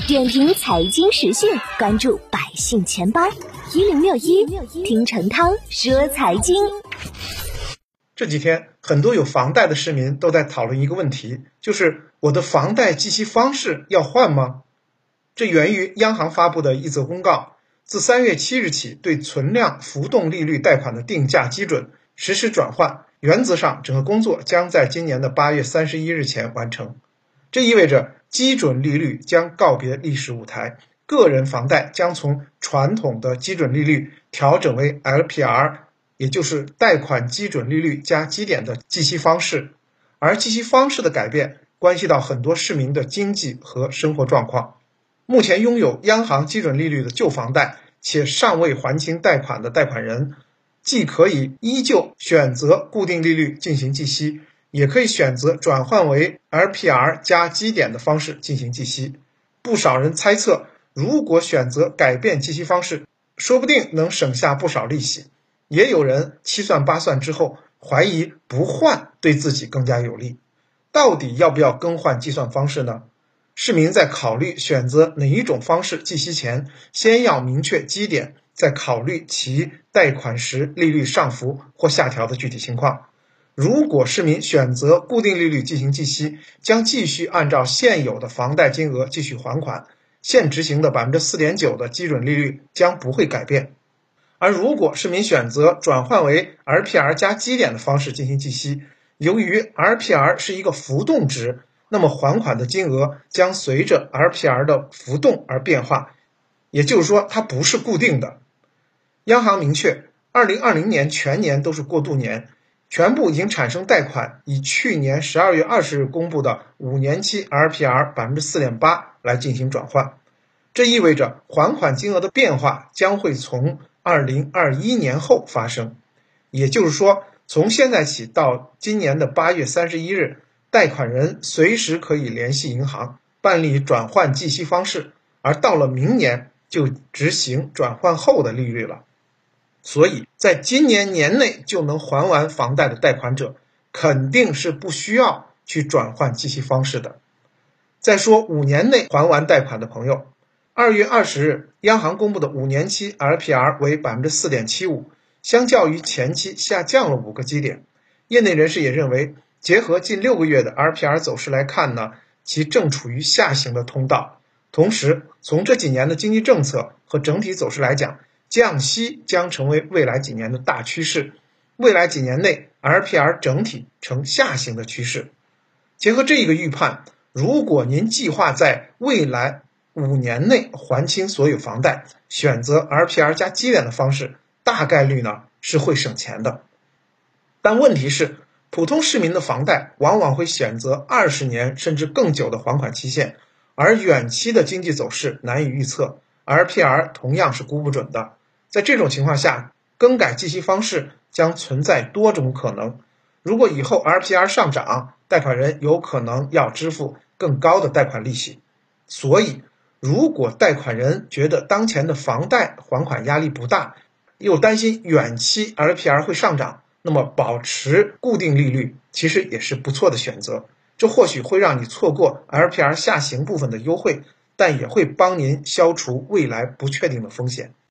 点评财经时讯，关注百姓钱包一零六一，听陈涛说财经。这几天，很多有房贷的市民都在讨论一个问题，就是我的房贷计息方式要换吗？这源于央行发布的一则公告，自三月七日起，对存量浮动利率贷款的定价基准实施转换。原则上，整个工作将在今年的八月三十一日前完成。这意味着基准利率将告别历史舞台，个人房贷将从传统的基准利率调整为 LPR，也就是贷款基准利率加基点的计息方式。而计息方式的改变，关系到很多市民的经济和生活状况。目前拥有央行基准利率的旧房贷且尚未还清贷款的贷款人。既可以依旧选择固定利率进行计息，也可以选择转换为 LPR 加基点的方式进行计息。不少人猜测，如果选择改变计息方式，说不定能省下不少利息。也有人七算八算之后，怀疑不换对自己更加有利。到底要不要更换计算方式呢？市民在考虑选择哪一种方式计息前，先要明确基点。再考虑其贷款时利率上浮或下调的具体情况。如果市民选择固定利率进行计息，将继续按照现有的房贷金额继续还款，现执行的百分之四点九的基准利率将不会改变。而如果市民选择转换为 LPR 加基点的方式进行计息，由于 LPR 是一个浮动值，那么还款的金额将随着 LPR 的浮动而变化，也就是说，它不是固定的。央行明确，二零二零年全年都是过渡年，全部已经产生贷款，以去年十二月二十日公布的五年期 LPR 百分之四点八来进行转换。这意味着还款金额的变化将会从二零二一年后发生。也就是说，从现在起到今年的八月三十一日，贷款人随时可以联系银行办理转换计息方式，而到了明年就执行转换后的利率了。所以，在今年年内就能还完房贷的贷款者，肯定是不需要去转换计息方式的。再说五年内还完贷款的朋友，二月二十日，央行公布的五年期 LPR 为百分之四点七五，相较于前期下降了五个基点。业内人士也认为，结合近六个月的 LPR 走势来看呢，其正处于下行的通道。同时，从这几年的经济政策和整体走势来讲，降息将成为未来几年的大趋势，未来几年内 LPR 整体呈下行的趋势。结合这一个预判，如果您计划在未来五年内还清所有房贷，选择 LPR 加基点的方式，大概率呢是会省钱的。但问题是，普通市民的房贷往往会选择二十年甚至更久的还款期限，而远期的经济走势难以预测，LPR 同样是估不准的。在这种情况下，更改计息方式将存在多种可能。如果以后 LPR 上涨，贷款人有可能要支付更高的贷款利息。所以，如果贷款人觉得当前的房贷还款压力不大，又担心远期 LPR 会上涨，那么保持固定利率其实也是不错的选择。这或许会让你错过 LPR 下行部分的优惠，但也会帮您消除未来不确定的风险。